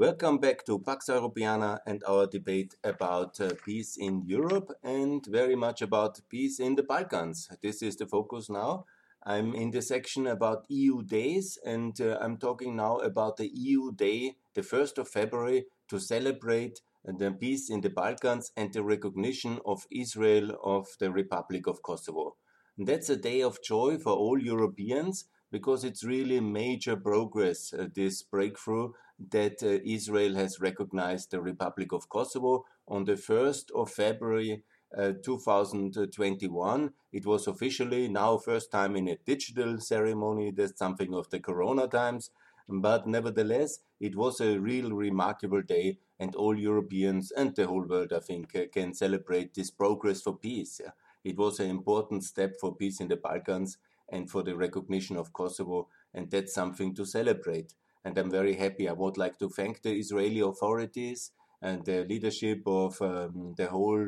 Welcome back to Pax Europiana and our debate about uh, peace in Europe and very much about peace in the Balkans. This is the focus now. I'm in the section about EU days and uh, I'm talking now about the EU day, the 1st of February, to celebrate the peace in the Balkans and the recognition of Israel of the Republic of Kosovo. And that's a day of joy for all Europeans because it's really major progress, uh, this breakthrough that uh, Israel has recognized the Republic of Kosovo on the 1st of February uh, 2021. It was officially now first time in a digital ceremony. That's something of the Corona times. But nevertheless, it was a real remarkable day, and all Europeans and the whole world, I think, uh, can celebrate this progress for peace. It was an important step for peace in the Balkans and for the recognition of Kosovo, and that's something to celebrate and I'm very happy. I would like to thank the Israeli authorities and the leadership of um, the whole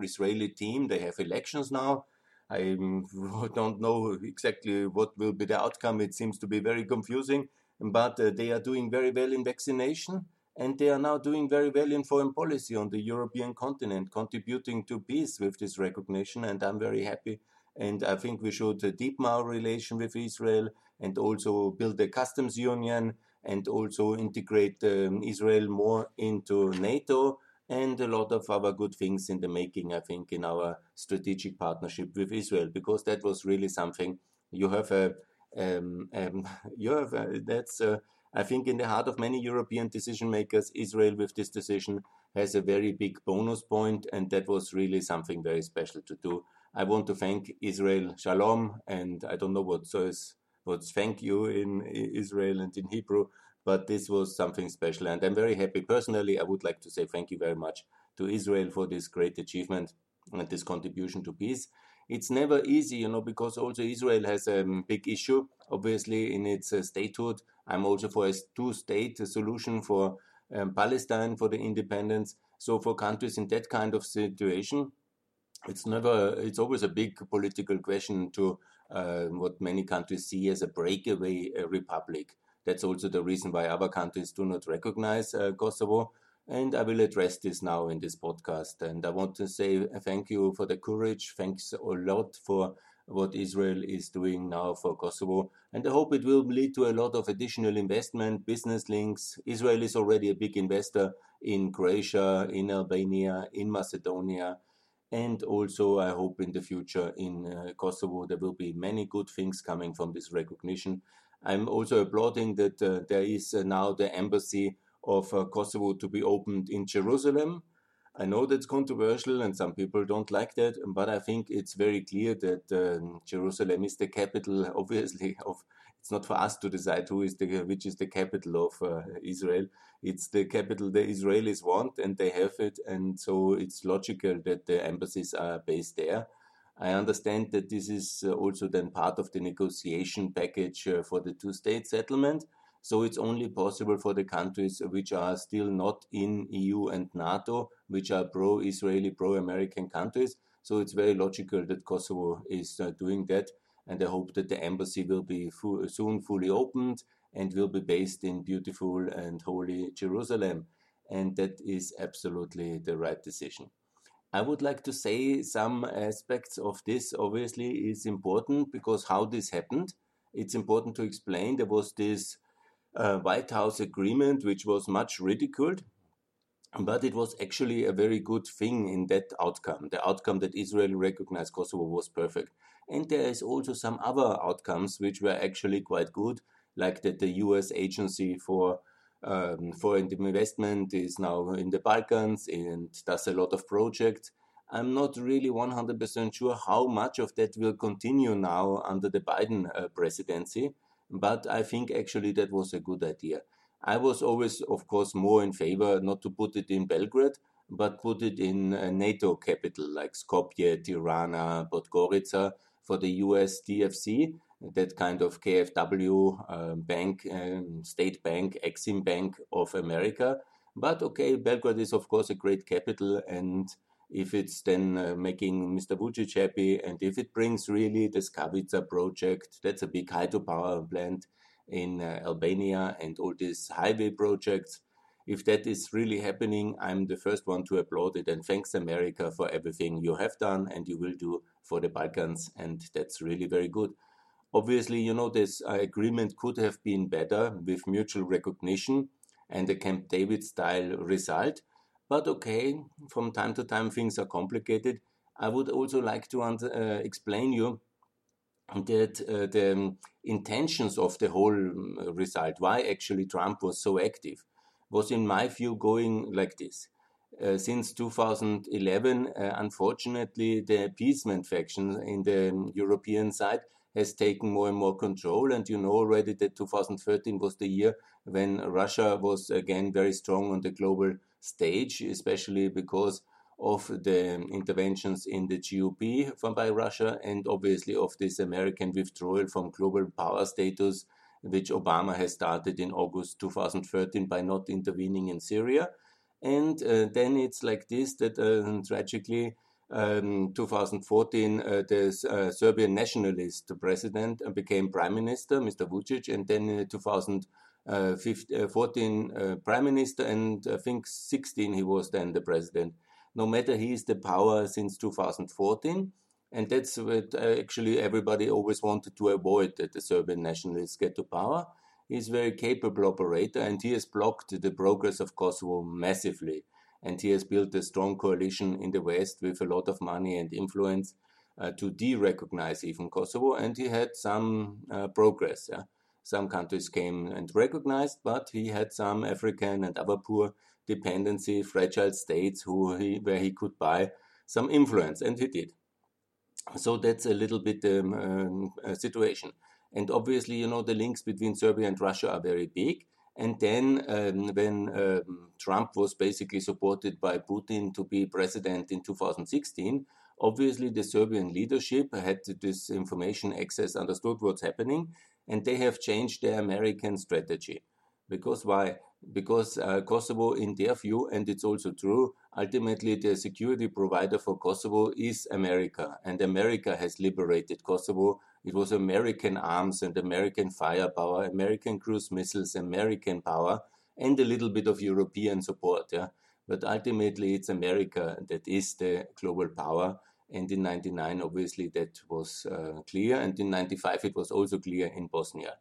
Israeli team. They have elections now. I don't know exactly what will be the outcome. It seems to be very confusing, but uh, they are doing very well in vaccination and they are now doing very well in foreign policy on the European continent, contributing to peace with this recognition. And I'm very happy. And I think we should uh, deepen our relation with Israel and also build a customs union and also integrate um, Israel more into NATO and a lot of other good things in the making, I think, in our strategic partnership with Israel, because that was really something you have a, um, um, you have a, that's, uh, I think, in the heart of many European decision makers, Israel with this decision has a very big bonus point, and that was really something very special to do. I want to thank Israel Shalom, and I don't know what so is what's thank you in Israel and in Hebrew, but this was something special. And I'm very happy. Personally, I would like to say thank you very much to Israel for this great achievement and this contribution to peace. It's never easy, you know, because also Israel has a big issue, obviously, in its uh, statehood. I'm also for a two state solution for um, Palestine for the independence. So, for countries in that kind of situation, it's never, it's always a big political question to uh, what many countries see as a breakaway uh, republic. That's also the reason why other countries do not recognize uh, Kosovo. And I will address this now in this podcast. And I want to say thank you for the courage. Thanks a lot for what Israel is doing now for Kosovo. And I hope it will lead to a lot of additional investment, business links. Israel is already a big investor in Croatia, in Albania, in Macedonia. And also, I hope in the future in uh, Kosovo there will be many good things coming from this recognition. I'm also applauding that uh, there is uh, now the embassy of uh, Kosovo to be opened in Jerusalem. I know that's controversial and some people don't like that, but I think it's very clear that um, Jerusalem is the capital, obviously, of it's not for us to decide who is the which is the capital of uh, Israel. It's the capital the Israelis want, and they have it, and so it's logical that the embassies are based there. I understand that this is uh, also then part of the negotiation package uh, for the two-state settlement. So it's only possible for the countries which are still not in EU and NATO, which are pro-Israeli, pro-American countries. So it's very logical that Kosovo is uh, doing that and I hope that the embassy will be soon fully opened and will be based in beautiful and holy Jerusalem. And that is absolutely the right decision. I would like to say some aspects of this obviously is important because how this happened, it's important to explain. There was this uh, White House agreement which was much ridiculed, but it was actually a very good thing in that outcome. The outcome that Israel recognized Kosovo was perfect. And there is also some other outcomes which were actually quite good, like that the US agency for um, foreign investment is now in the Balkans and does a lot of projects. I'm not really 100% sure how much of that will continue now under the Biden uh, presidency, but I think actually that was a good idea. I was always, of course, more in favor not to put it in Belgrade, but put it in a NATO capital like Skopje, Tirana, Podgorica, for the US DFC, that kind of KFW um, bank, um, state bank, Exim Bank of America. But okay, Belgrade is of course a great capital, and if it's then uh, making Mr. Vucic happy, and if it brings really the Skavica project, that's a big hydropower plant in uh, Albania, and all these highway projects, if that is really happening, I'm the first one to applaud it. And thanks, America, for everything you have done and you will do for the Balkans. And that's really very good. Obviously, you know, this agreement could have been better with mutual recognition and a Camp David style result. But okay, from time to time things are complicated. I would also like to uh, explain you that uh, the intentions of the whole um, result, why actually Trump was so active, was in my view going like this. Uh, since 2011, uh, unfortunately, the appeasement faction in the European side has taken more and more control. And you know already that 2013 was the year when Russia was again very strong on the global stage, especially because of the interventions in the GOP from by Russia and obviously of this American withdrawal from global power status, which Obama has started in August 2013 by not intervening in Syria. And uh, then it's like this that uh, tragically, um, 2014, uh, the uh, Serbian nationalist president became prime minister, Mr. Vucic, and then in 2014, uh, uh, prime minister, and I think 16 he was then the president no matter he is the power since 2014. And that's what uh, actually everybody always wanted to avoid that the Serbian nationalists get to power. He's a very capable operator and he has blocked the progress of Kosovo massively. And he has built a strong coalition in the West with a lot of money and influence uh, to de recognize even Kosovo. And he had some uh, progress. Yeah? Some countries came and recognized, but he had some African and other poor dependency, fragile states who he, where he could buy some influence, and he did. So that's a little bit um, um, situation. And obviously, you know, the links between Serbia and Russia are very big. And then, um, when um, Trump was basically supported by Putin to be president in 2016, obviously the Serbian leadership had this information access, understood what's happening, and they have changed their American strategy. Because why? because uh, Kosovo, in their view, and it's also true, ultimately the security provider for Kosovo is America, and America has liberated Kosovo. It was American arms and American firepower, American cruise missiles, American power, and a little bit of European support. Yeah, but ultimately it's America that is the global power. And in '99, obviously, that was uh, clear, and in '95 it was also clear in Bosnia.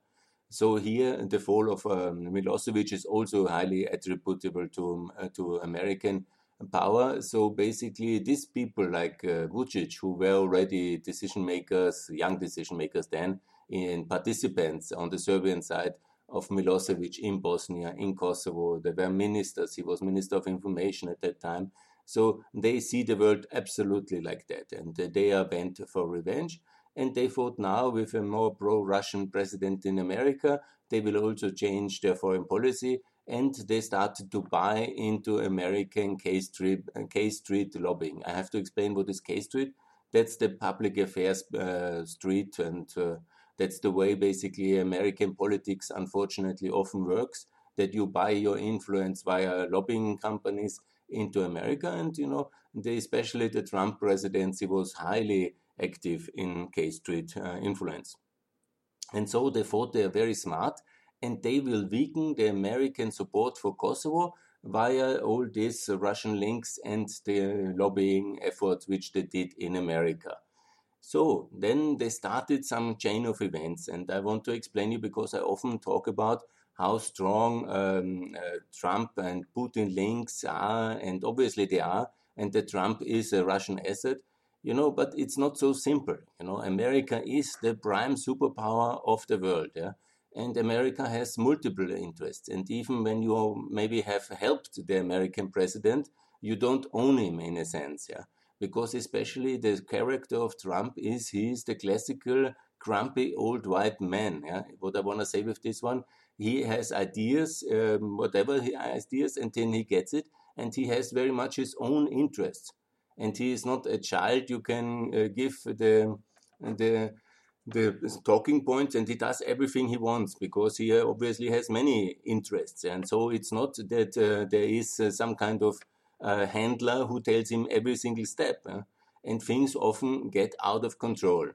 So here, the fall of um, Milosevic is also highly attributable to um, uh, to American power. So basically, these people like uh, Vucic, who were already decision makers, young decision makers then, in participants on the Serbian side of Milosevic in Bosnia, in Kosovo. They were ministers. He was minister of information at that time. So they see the world absolutely like that, and they are bent for revenge and they thought now with a more pro-Russian president in America, they will also change their foreign policy, and they started to buy into American K Street, K Street lobbying. I have to explain what is K Street. That's the public affairs uh, street, and uh, that's the way basically American politics unfortunately often works. That you buy your influence via lobbying companies into America, and you know, especially the Trump presidency was highly active in K Street uh, influence. And so they thought they are very smart and they will weaken the American support for Kosovo via all these Russian links and the lobbying efforts which they did in America. So then they started some chain of events, and I want to explain you because I often talk about how strong um, uh, Trump and Putin links are, and obviously they are, and that Trump is a Russian asset you know, but it's not so simple. You know, America is the prime superpower of the world, yeah, and America has multiple interests. And even when you maybe have helped the American president, you don't own him in a sense, yeah, because especially the character of Trump is he's the classical grumpy old white man. Yeah, what I want to say with this one, he has ideas, um, whatever he has ideas, and then he gets it, and he has very much his own interests. And he is not a child you can uh, give the the the talking points and he does everything he wants because he obviously has many interests. And so it's not that uh, there is uh, some kind of uh, handler who tells him every single step and things often get out of control.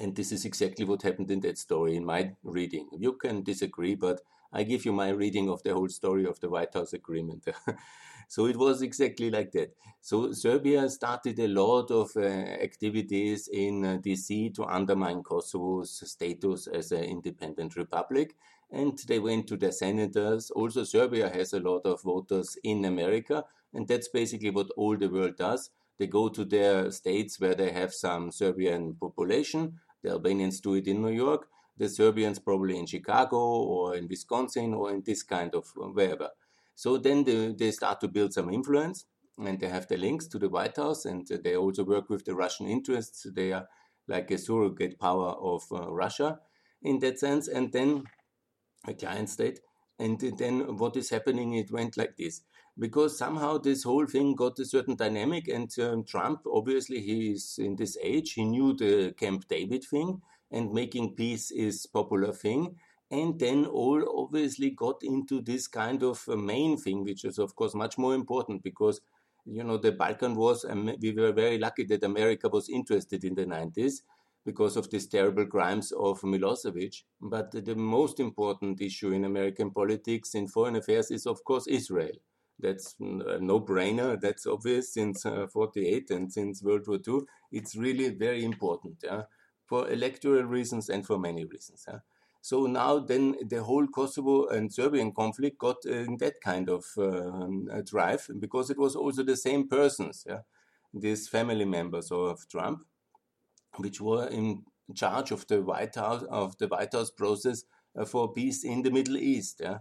And this is exactly what happened in that story in my reading. You can disagree but I give you my reading of the whole story of the White House agreement. so it was exactly like that. So Serbia started a lot of uh, activities in uh, DC to undermine Kosovo's status as an independent republic. And they went to the senators. Also, Serbia has a lot of voters in America. And that's basically what all the world does. They go to their states where they have some Serbian population. The Albanians do it in New York the Serbians probably in Chicago or in Wisconsin or in this kind of uh, wherever. So then they, they start to build some influence and they have the links to the White House and they also work with the Russian interests. They are like a surrogate power of uh, Russia in that sense. And then a client state. And then what is happening? It went like this because somehow this whole thing got a certain dynamic. And um, Trump, obviously, he is in this age. He knew the Camp David thing and making peace is popular thing. And then all obviously got into this kind of uh, main thing which is of course much more important because you know the balkan wars um, we were very lucky that america was interested in the 90s because of these terrible crimes of milosevic. But the most important issue in american politics in foreign affairs is of course israel. That's a uh, no-brainer. That's obvious since uh, 48 and since world war ii it's really very important yeah? For electoral reasons and for many reasons. Huh? So now then the whole Kosovo and Serbian conflict got in that kind of um, drive because it was also the same persons, yeah? these family members of Trump, which were in charge of the White House of the White House process uh, for peace in the Middle East. Yeah?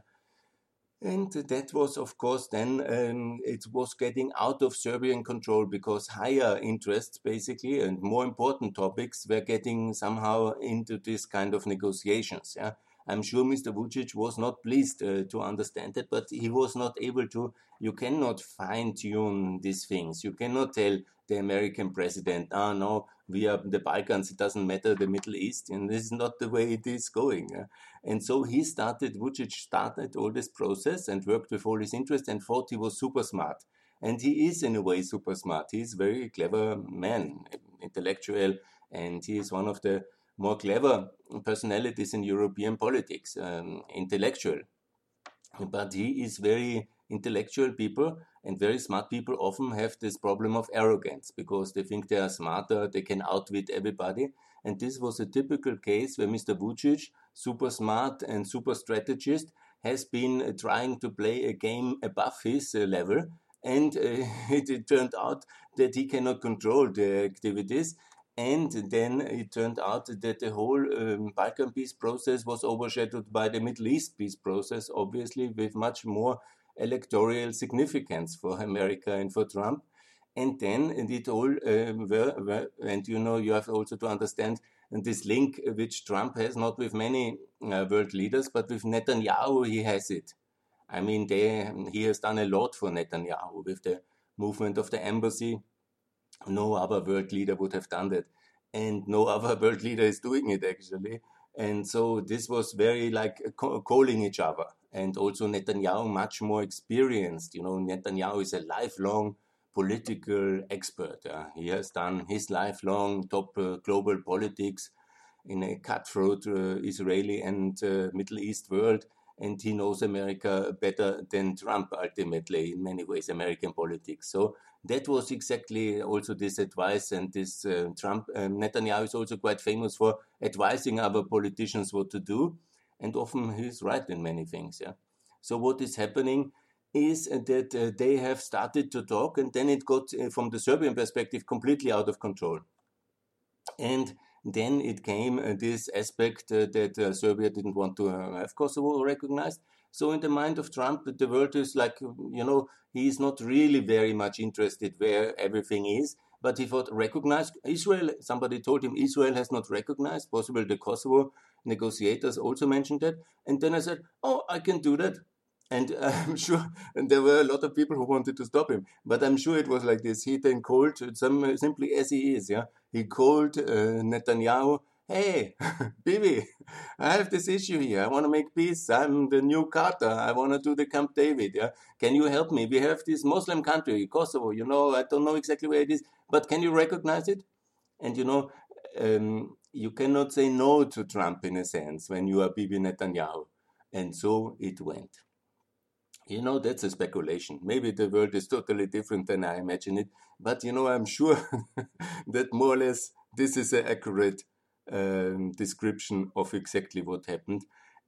And that was, of course, then um, it was getting out of Serbian control because higher interests, basically, and more important topics were getting somehow into this kind of negotiations. Yeah, I'm sure Mr. Vucic was not pleased uh, to understand that, but he was not able to. You cannot fine tune these things. You cannot tell the American president, "Ah, oh, no, we are the Balkans. It doesn't matter the Middle East, and this is not the way it is going." Yeah? And so he started, Vucic started all this process and worked with all his interest and thought he was super smart. And he is, in a way, super smart. He's a very clever man, intellectual, and he is one of the more clever personalities in European politics, um, intellectual. But he is very intellectual people and very smart people often have this problem of arrogance because they think they are smarter, they can outwit everybody. And this was a typical case where Mr. Vucic, super smart and super strategist, has been uh, trying to play a game above his uh, level. And uh, it, it, turned out that he cannot control the activities. And then it turned out that the whole um, Balkan peace process was overshadowed by the Middle East peace process, obviously, with much more electoral significance for America and for Trump. And then and it all um, were, were, and you know you have also to understand this link which Trump has not with many uh, world leaders, but with Netanyahu he has it. I mean, they, he has done a lot for Netanyahu with the movement of the embassy. No other world leader would have done that, and no other world leader is doing it actually. And so this was very like calling each other and also Netanyahu much more experienced. You know, Netanyahu is a lifelong political expert. Uh, he has done his lifelong top uh, global politics in a cutthroat uh, Israeli and uh, Middle East world, and he knows America better than Trump ultimately in many ways, American politics. So that was exactly also this advice, and this uh, Trump um, Netanyahu is also quite famous for advising other politicians what to do and often he's right in many things. Yeah. So what is happening is that uh, they have started to talk, and then it got, uh, from the Serbian perspective, completely out of control. And then it came uh, this aspect uh, that uh, Serbia didn't want to uh, have Kosovo recognized. So in the mind of Trump, the world is like, you know, he's not really very much interested where everything is. But he thought recognized Israel. Somebody told him Israel has not recognized. Possible the Kosovo negotiators also mentioned that. And then I said, oh, I can do that. And I'm sure, and there were a lot of people who wanted to stop him. But I'm sure it was like this. He then called, some, simply as he is, yeah. He called uh, Netanyahu, hey, Bibi, I have this issue here. I want to make peace. I'm the new Carter. I want to do the Camp David. Yeah, can you help me? We have this Muslim country, Kosovo. You know, I don't know exactly where it is, but can you recognize it? And you know, um, you cannot say no to Trump in a sense when you are Bibi Netanyahu. And so it went. You know, that's a speculation. Maybe the world is totally different than I imagine it, but you know, I'm sure that more or less this is an accurate um, description of exactly what happened.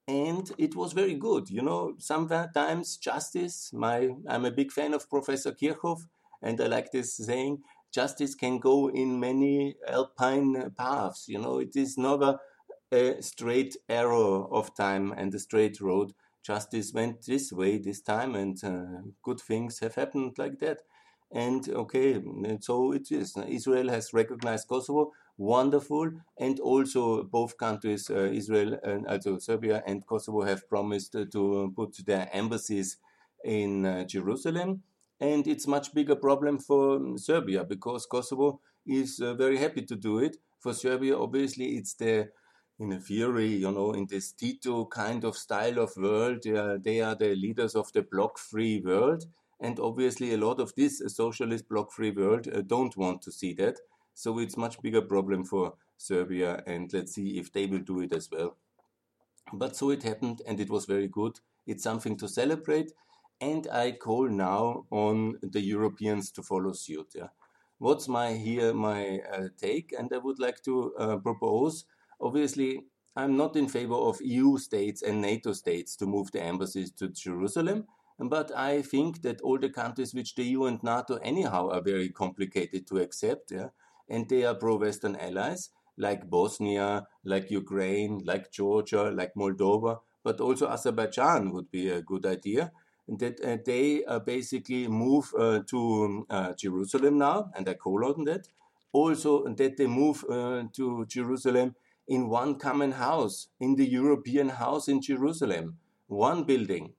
And it was very good. You know, sometimes justice, my, I'm a big fan of Professor Kirchhoff, and I like this saying justice can go in many alpine paths. You know, it is never a straight arrow of time and a straight road. Justice went this way this time, and uh, good things have happened like that. And okay, so it is. Israel has recognized Kosovo, wonderful, and also both countries, uh, Israel and also Serbia and Kosovo, have promised to put their embassies in uh, Jerusalem and it's much bigger problem for Serbia because Kosovo is uh, very happy to do it. For Serbia, obviously, it's the in a theory, you know, in this Tito kind of style of world, they are the leaders of the block free world, and obviously, a lot of this socialist block free world uh, don't want to see that. So it's much bigger problem for Serbia, and let's see if they will do it as well. But so it happened, and it was very good. It's something to celebrate and I call now on the Europeans to follow suit. Yeah. What's my here my uh, take? And I would like to uh, propose. Obviously, I'm not in favor of EU states and NATO states to move the embassies to Jerusalem. But I think that all the countries which the EU and NATO anyhow are very complicated to accept, yeah, and they are pro-Western allies like Bosnia, like Ukraine, like Georgia, like Moldova, but also Azerbaijan would be a good idea that uh, they uh, basically move uh, to uh, Jerusalem now, and I call on that. Also, that they move uh, to Jerusalem in one common house, in the European house in Jerusalem, one building.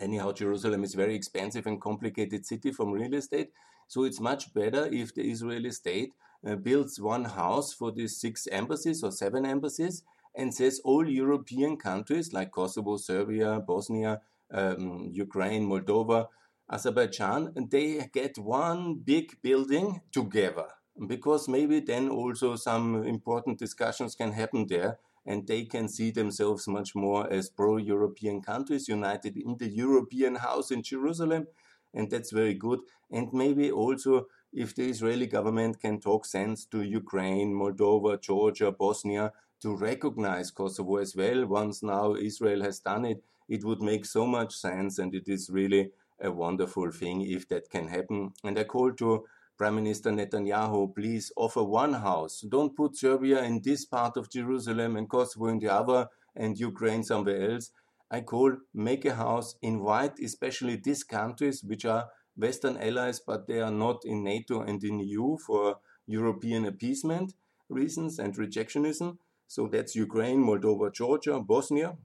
Anyhow, Jerusalem is very expensive and complicated city from real estate, so it's much better if the Israeli state uh, builds one house for these six embassies or seven embassies and says all European countries like Kosovo, Serbia, Bosnia, um, Ukraine, Moldova, Azerbaijan, and they get one big building together because maybe then also some important discussions can happen there and they can see themselves much more as pro European countries united in the European house in Jerusalem. And that's very good. And maybe also if the Israeli government can talk sense to Ukraine, Moldova, Georgia, Bosnia to recognize Kosovo as well, once now Israel has done it, it would make so much sense and it is really a wonderful thing if that can happen. And I call to Prime Minister Netanyahu, please offer one house. Don't put Serbia in this part of Jerusalem and Kosovo in the other and Ukraine somewhere else. I call make a house, invite especially these countries which are Western allies, but they are not in NATO and in EU for European appeasement reasons and rejectionism. So that's Ukraine, Moldova, Georgia, Bosnia,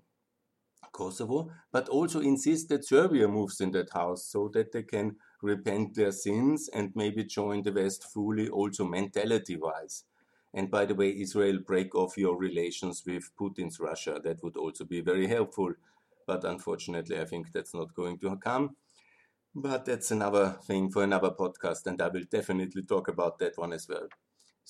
Kosovo, but also insist that Serbia moves in that house so that they can repent their sins and maybe join the West fully, also mentality wise. And by the way, Israel, break off your relations with Putin's Russia. That would also be very helpful. But unfortunately, I think that's not going to come. But that's another thing for another podcast, and I will definitely talk about that one as well.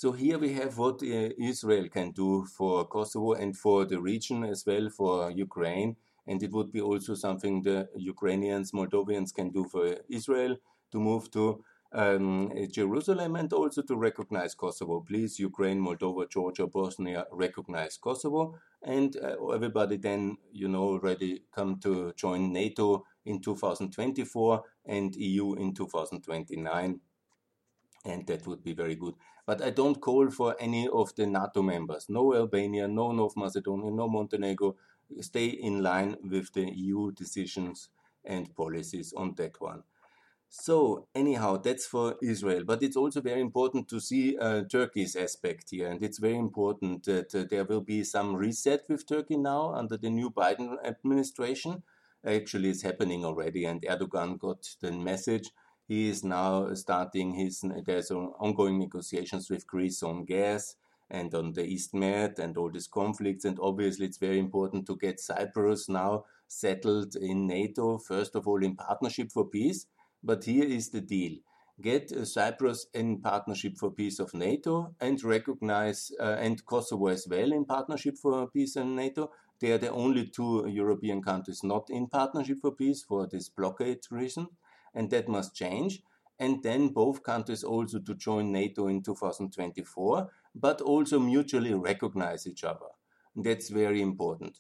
So here we have what uh, Israel can do for Kosovo and for the region as well, for Ukraine and it would be also something the Ukrainians, Moldovians can do for Israel to move to um, Jerusalem and also to recognize Kosovo. Please, Ukraine, Moldova, Georgia, Bosnia, recognize Kosovo, and uh, everybody then, you know, already come to join NATO in 2024 and EU in 2029 and that would be very good. But I don't call for any of the NATO members, no Albania, no North Macedonia, no Montenegro, stay in line with the EU decisions and policies on that one. So anyhow, that's for Israel, but it's also very important to see uh, Turkey's aspect here, and it's very important that uh, there will be some reset with Turkey now under the new Biden administration. Actually, it's happening already, and Erdogan got the message. He is now starting his. There's ongoing negotiations with Greece on gas and on the East Med and all these conflicts. And obviously, it's very important to get Cyprus now settled in NATO, first of all, in Partnership for Peace. But here is the deal get uh, Cyprus in Partnership for Peace of NATO and recognize, uh, and Kosovo as well in Partnership for Peace and NATO, They are the only two European countries not in Partnership for Peace for this blockade reason, and that must change. And then both countries also to join NATO in 2024, but also mutually recognize each other. That's very important.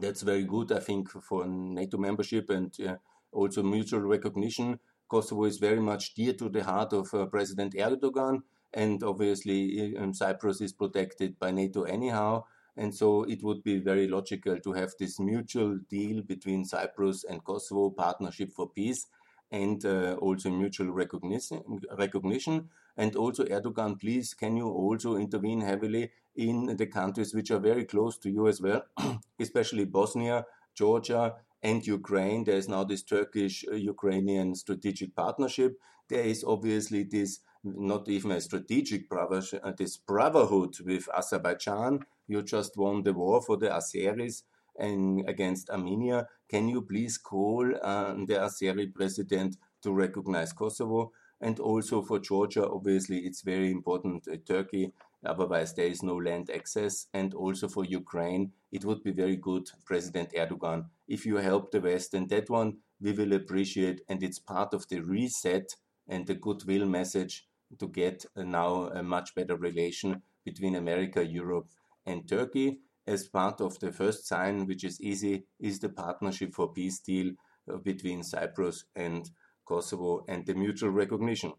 That's very good, I think, for NATO membership and uh, also mutual recognition. Kosovo is very much dear to the heart of uh, President Erdogan, and obviously um, Cyprus is protected by NATO anyhow. And so it would be very logical to have this mutual deal between Cyprus and Kosovo, partnership for peace, and uh, also mutual recognition, recognition. And also, Erdogan, please, can you also intervene heavily in the countries which are very close to you as well, especially Bosnia, Georgia, and Ukraine. There is now this Turkish Ukrainian strategic partnership. There is obviously this not even a strategic brotherhood, this brotherhood with Azerbaijan. You just won the war for the Azeris and against Armenia. Can you please call uh, the Azeri president to recognize Kosovo? And also for Georgia, obviously, it's very important. Uh, Turkey Otherwise, there is no land access. And also for Ukraine, it would be very good, President Erdogan, if you help the West. And that one we will appreciate. And it's part of the reset and the goodwill message to get now a much better relation between America, Europe, and Turkey. As part of the first sign, which is easy, is the Partnership for Peace deal uh, between Cyprus and Kosovo and the mutual recognition.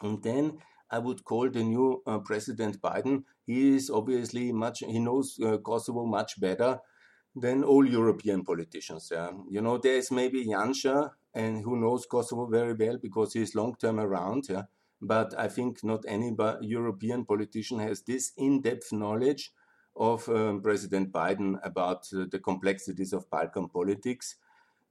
And then I would call the new uh, President Biden. He is obviously much, he knows uh, Kosovo much better than all European politicians. Yeah. You know, there is maybe Janša, and who knows Kosovo very well because he is long term around. Yeah. But I think not any European politician has this in depth knowledge of um, President Biden about uh, the complexities of Balkan politics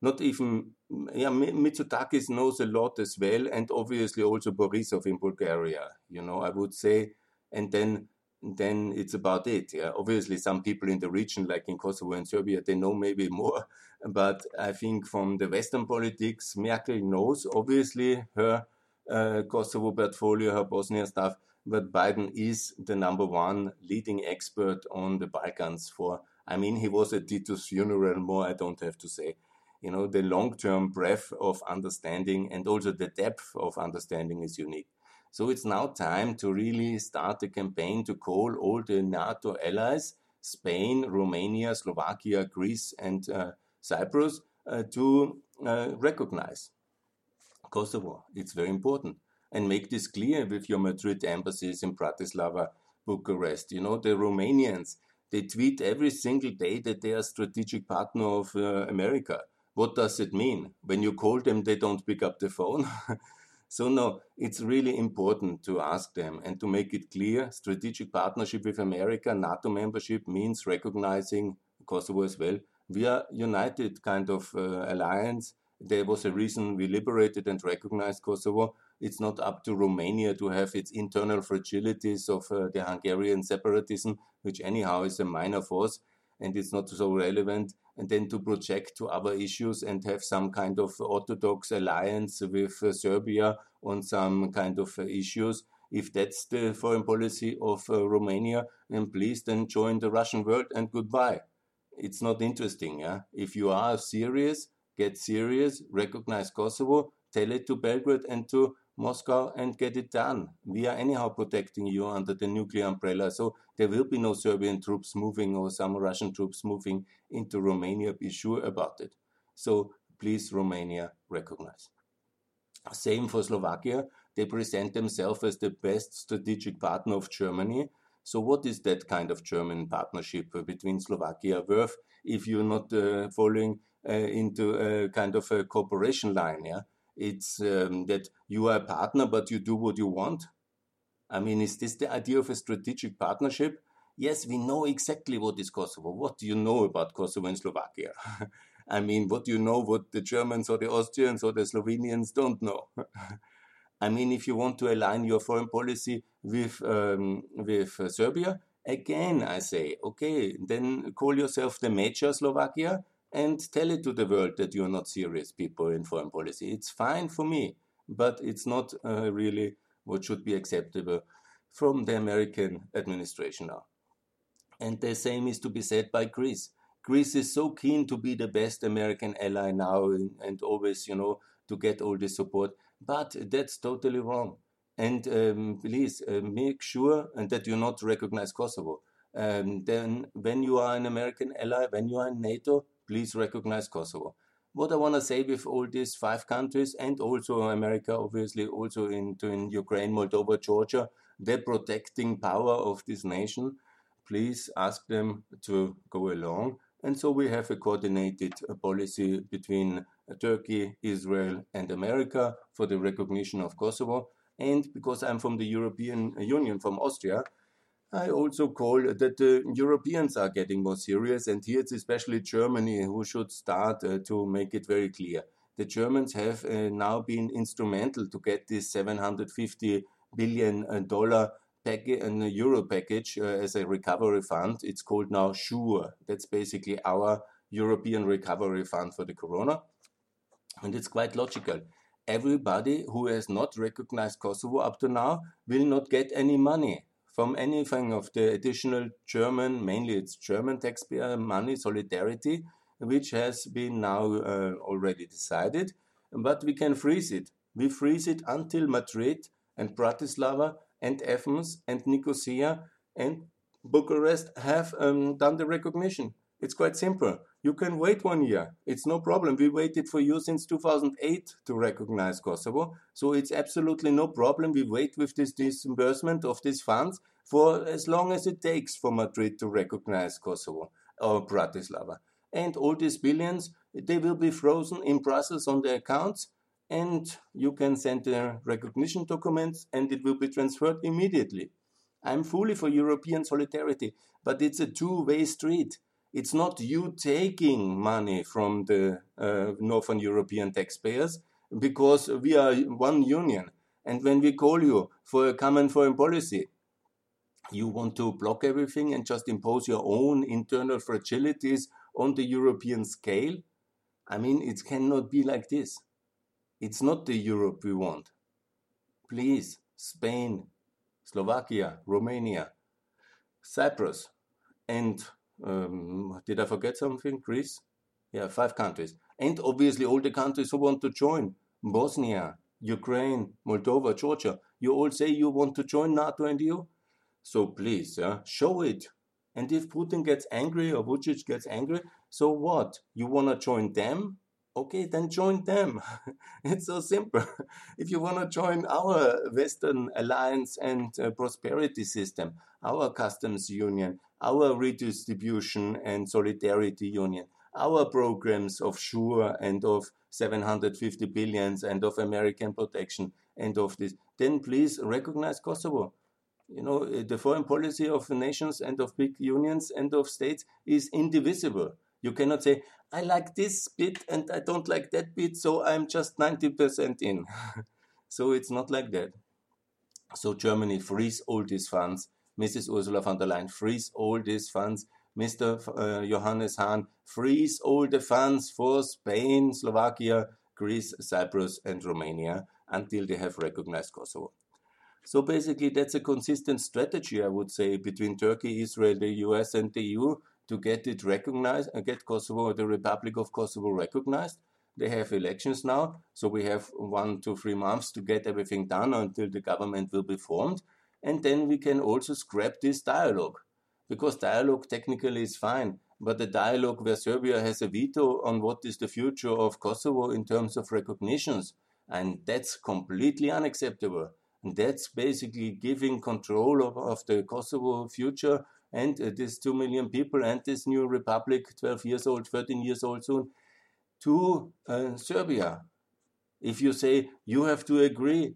not even yeah, Mitsotakis knows a lot as well, and obviously also Borisov in Bulgaria. You know, I would say, and then then it's about it. Yeah, obviously some people in the region, like in Kosovo and Serbia, they know maybe more. But I think from the Western politics, Merkel knows obviously her uh, Kosovo portfolio, her Bosnia stuff. But Biden is the number one leading expert on the Balkans. For I mean, he was at Tito's funeral. More I don't have to say you know, the long-term breadth of understanding and also the depth of understanding is unique. So it's now time to really start a campaign to call all the NATO allies, Spain, Romania, Slovakia, Greece, and uh, Cyprus, uh, to uh, recognize Kosovo. It's very important. And make this clear with your Madrid embassies in Bratislava, Bucharest. You know, the Romanians, they tweet every single day that they are strategic partner of uh, America what does it mean? When you call them, they don't pick up the phone. so, no, it's really important to ask them and to make it clear strategic partnership with America, NATO membership means recognizing Kosovo as well. We are united kind of uh, alliance. There was a reason we liberated and recognized Kosovo. It's not up to Romania to have its internal fragilities of uh, the Hungarian separatism, which anyhow is a minor force and it's not so relevant and then to project to other issues and have some kind of orthodox alliance with uh, Serbia on some kind of uh, issues. If that's the foreign policy of uh, Romania, then please then join the Russian world and goodbye. It's not interesting. Yeah? If you are serious, get serious, recognize Kosovo, tell it to Belgrade and to Moscow and get it done. We are anyhow protecting you under the nuclear umbrella. So there will be no Serbian troops moving or some Russian troops moving into Romania. Be sure about it. So please, Romania, recognize. Same for Slovakia. They present themselves as the best strategic partner of Germany. So, what is that kind of German partnership between Slovakia worth if you're not uh, following into a kind of a cooperation line? Yeah, it's um, that you are a partner, but you do what you want. I mean, is this the idea of a strategic partnership? Yes, we know exactly what is Kosovo. What do you know about Kosovo and Slovakia? I mean, what do you know what the Germans or the Austrians or the Slovenians don't know? I mean, if you want to align your foreign policy with um, with uh, Serbia, again, I say, okay, then call yourself the major Slovakia and tell it to the world that you're not serious people in foreign policy. It's fine for me, but it's not uh, really what should be acceptable from the American administration now. And the same is to be said by Greece. Greece is so keen to be the best American ally now and, and always, you know, to get all the support. But that's totally wrong. And um, please uh, make sure that you not recognize Kosovo. Um, then, when you are an American ally, when you are in NATO, please recognize Kosovo. What I want to say with all these five countries and also America, obviously, also into in Ukraine, Moldova, Georgia, the protecting power of this nation, please ask them to go along. And so we have a coordinated uh, policy between uh, Turkey, Israel, and America for the recognition of Kosovo. And because I'm from the European Union, from Austria, I also call that the Europeans are getting more serious, and here it's especially Germany who should start uh, to make it very clear. The Germans have uh, now been instrumental to get this 750 billion uh, dollar package, a euro package uh, as a recovery fund. It's called now SURE. That's basically our European recovery fund for the corona, and it's quite logical everybody who has not recognized Kosovo up to now will not get any money from anything of the additional German, mainly it's German taxpayer money, solidarity, which has been now uh, already decided, but we can freeze it. We freeze it until Madrid and Bratislava and Athens and Nicosia and Bucharest have um, done the recognition. It's quite simple. You can wait one year. It's no problem. We waited for you since 2008 to recognize Kosovo. So it's absolutely no problem. We wait with this disbursement of these funds for as long as it takes for Madrid to recognize Kosovo or Bratislava. And all these billions, they will be frozen in Brussels on the accounts and you can send the recognition documents and it will be transferred immediately. I'm fully for European solidarity, but it's a two way street. It's not you taking money from the uh, Northern European taxpayers because we are one union. And when we call you for a common foreign policy, you want to block everything and just impose your own internal fragilities on the European scale. I mean, it cannot be like this. It's not the Europe we want. Please, Spain, Slovakia, Romania, Cyprus, and um, did I forget something? Greece? Yeah, five countries. And obviously all the countries who want to join Bosnia, Ukraine, Moldova, Georgia. You all say you want to join NATO and EU? So please, uh, show it. And if Putin gets angry or Vucic gets angry, so what? You want to join them? Okay, then join them. it's so simple. if you want to join our Western alliance and uh, prosperity system, our customs union, our redistribution and solidarity union, our programs of SURE and of 750 billions and of American protection and of this, then please recognize Kosovo. You know, eh, the foreign policy of nations and of big unions and of states is indivisible. You cannot say, I like this bit and I don't like that bit, so I'm just 90% in. so it's not like that. So Germany frees all these funds. Mrs. Ursula von der Leyen frees all these funds. Mr. Uh, Johannes Hahn frees all the funds for Spain, Slovakia, Greece, Cyprus, and Romania until they have recognized Kosovo. So basically, that's a consistent strategy, I would say, between Turkey, Israel, the US, and the EU to get it recognized and get Kosovo, the Republic of Kosovo recognized. They have elections now, so we have one to three months to get everything done until the government will be formed. And then we can also scrap this dialogue. Because dialogue technically is fine, but the dialogue where Serbia has a veto on what is the future of Kosovo in terms of recognitions, and that's completely unacceptable. And that's basically giving control of, of the Kosovo future and uh, this 2 million people and this new republic, 12 years old, 13 years old soon, to uh, Serbia. If you say you have to agree,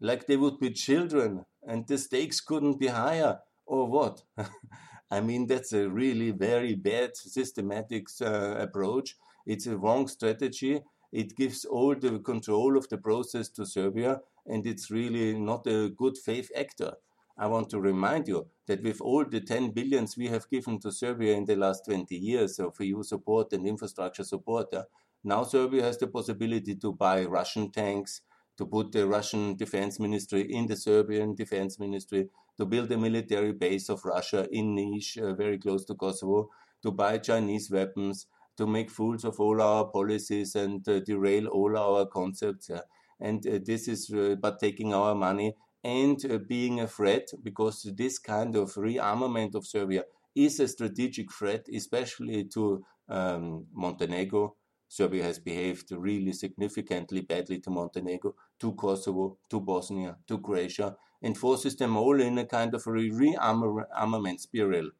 like they would be children and the stakes couldn't be higher, or what? I mean, that's a really very bad systematic uh, approach. It's a wrong strategy. It gives all the control of the process to Serbia, and it's really not a good faith actor. I want to remind you that with all the 10 billions we have given to Serbia in the last 20 years of EU support and infrastructure support, uh, now Serbia has the possibility to buy Russian tanks, to put the Russian defense ministry in the Serbian defense ministry, to build a military base of Russia in Niš, uh, very close to Kosovo, to buy Chinese weapons, to make fools of all our policies and uh, derail all our concepts. Yeah. And uh, this is uh, but taking our money and uh, being a threat because this kind of rearmament of Serbia is a strategic threat, especially to um, Montenegro. Serbia has behaved really significantly badly to Montenegro, to Kosovo, to Bosnia, to Croatia, and forces them all in a kind of a rearmament spiral,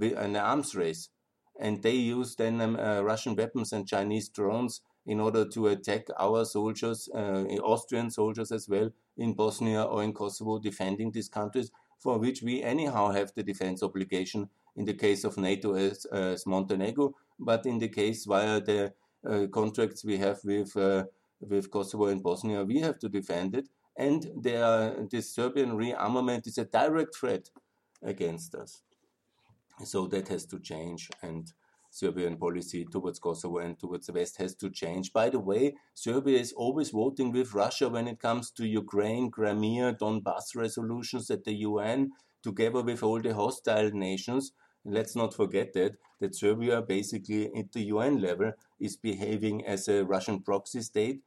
an arms race. And they use then um, uh, Russian weapons and Chinese drones in order to attack our soldiers, uh, Austrian soldiers as well, in Bosnia or in Kosovo, defending these countries, for which we anyhow have the defense obligation in the case of NATO as, as Montenegro, but in the case via the uh, contracts we have with uh, with Kosovo and Bosnia, we have to defend it. And this Serbian rearmament is a direct threat against us. So that has to change. And Serbian policy towards Kosovo and towards the West has to change. By the way, Serbia is always voting with Russia when it comes to Ukraine, Crimea, Donbass resolutions at the UN, together with all the hostile nations. Let's not forget that that Serbia basically at the UN level is behaving as a Russian proxy state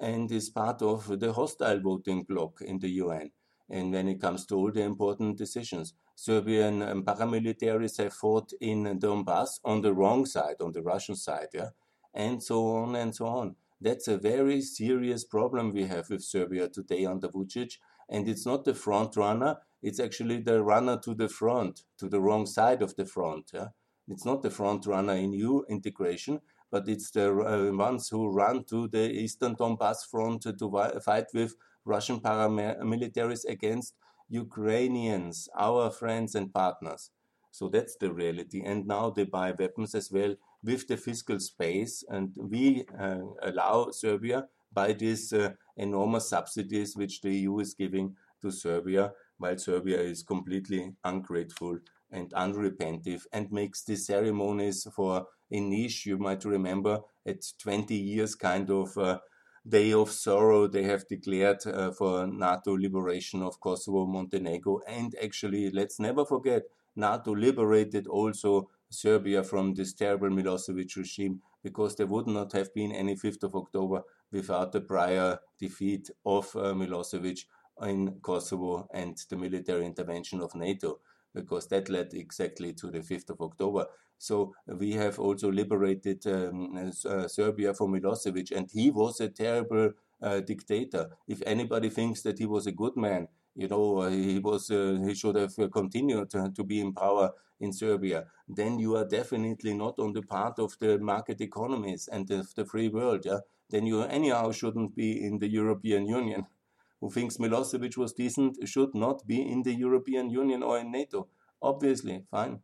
and is part of the hostile voting bloc in the UN. And when it comes to all the important decisions, Serbian paramilitaries have fought in Donbass on the wrong side, on the Russian side, yeah, and so on and so on. That's a very serious problem we have with Serbia today under Vucic, and it's not the front runner; it's actually the runner to the front, to the wrong side of the front. Yeah, it's not the front runner in EU integration, but it's the uh, ones who run to the eastern Donbass front to, fight with Russian paramilitaries against Ukrainians, our friends and partners. So that's the reality. And now they buy weapons as well with the fiscal space, and we uh, allow Serbia by these uh, enormous subsidies which the EU is giving to Serbia, while Serbia is completely ungrateful and unrepentive and makes these ceremonies for a niche. you might remember, at 20 years kind of uh, day of sorrow they have declared uh, for NATO liberation of Kosovo, Montenegro, and actually, let's never forget, NATO liberated also Serbia from this terrible Milosevic regime because there would not have been any 5th of October without the prior defeat of uh, Milosevic in Kosovo and the military intervention of NATO because that led exactly to the 5th of October. So we have also liberated um, uh, Serbia from Milosevic, and he was a terrible uh, dictator. If anybody thinks that he was a good man, you know, uh, he was uh, he should have continued to, to, be in power in Serbia. Then you are definitely not on the part of the market economies and the, the free world. Yeah, then you anyhow shouldn't be in the European Union who thinks Milosevic was decent should not be in the European Union or in NATO. Obviously, fine.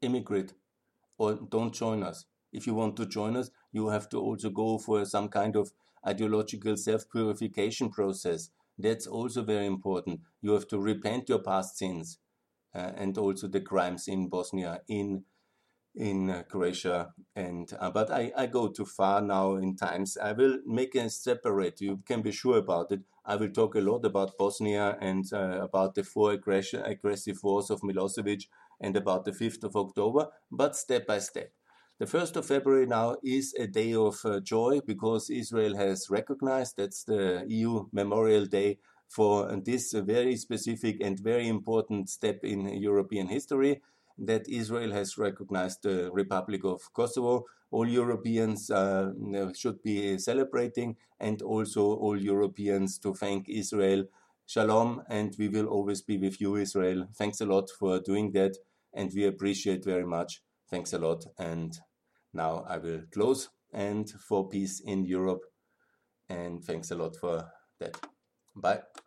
Immigrate or don't join us. If you want to join us, you have to also go for some kind of ideological self purification process. That's also very important. You have to repent your past sins uh, and also the crimes in Bosnia, in in uh, Croatia. And uh, but I, I go too far now in times. I will make a separate. You can be sure about it. I will talk a lot about Bosnia and uh, about the four aggression, aggressive wars of Milosevic and about the 5th of October, but step by step. The 1st of February now is a day of uh, joy because Israel has recognized that's the EU Memorial Day for this very specific and very important step in European history that Israel has recognized the Republic of Kosovo. All Europeans uh, should be celebrating, and also all Europeans to thank Israel. Shalom, and we will always be with you, Israel. Thanks a lot for doing that, and we appreciate very much. Thanks a lot. And now I will close and for peace in Europe. And thanks a lot for that. Bye.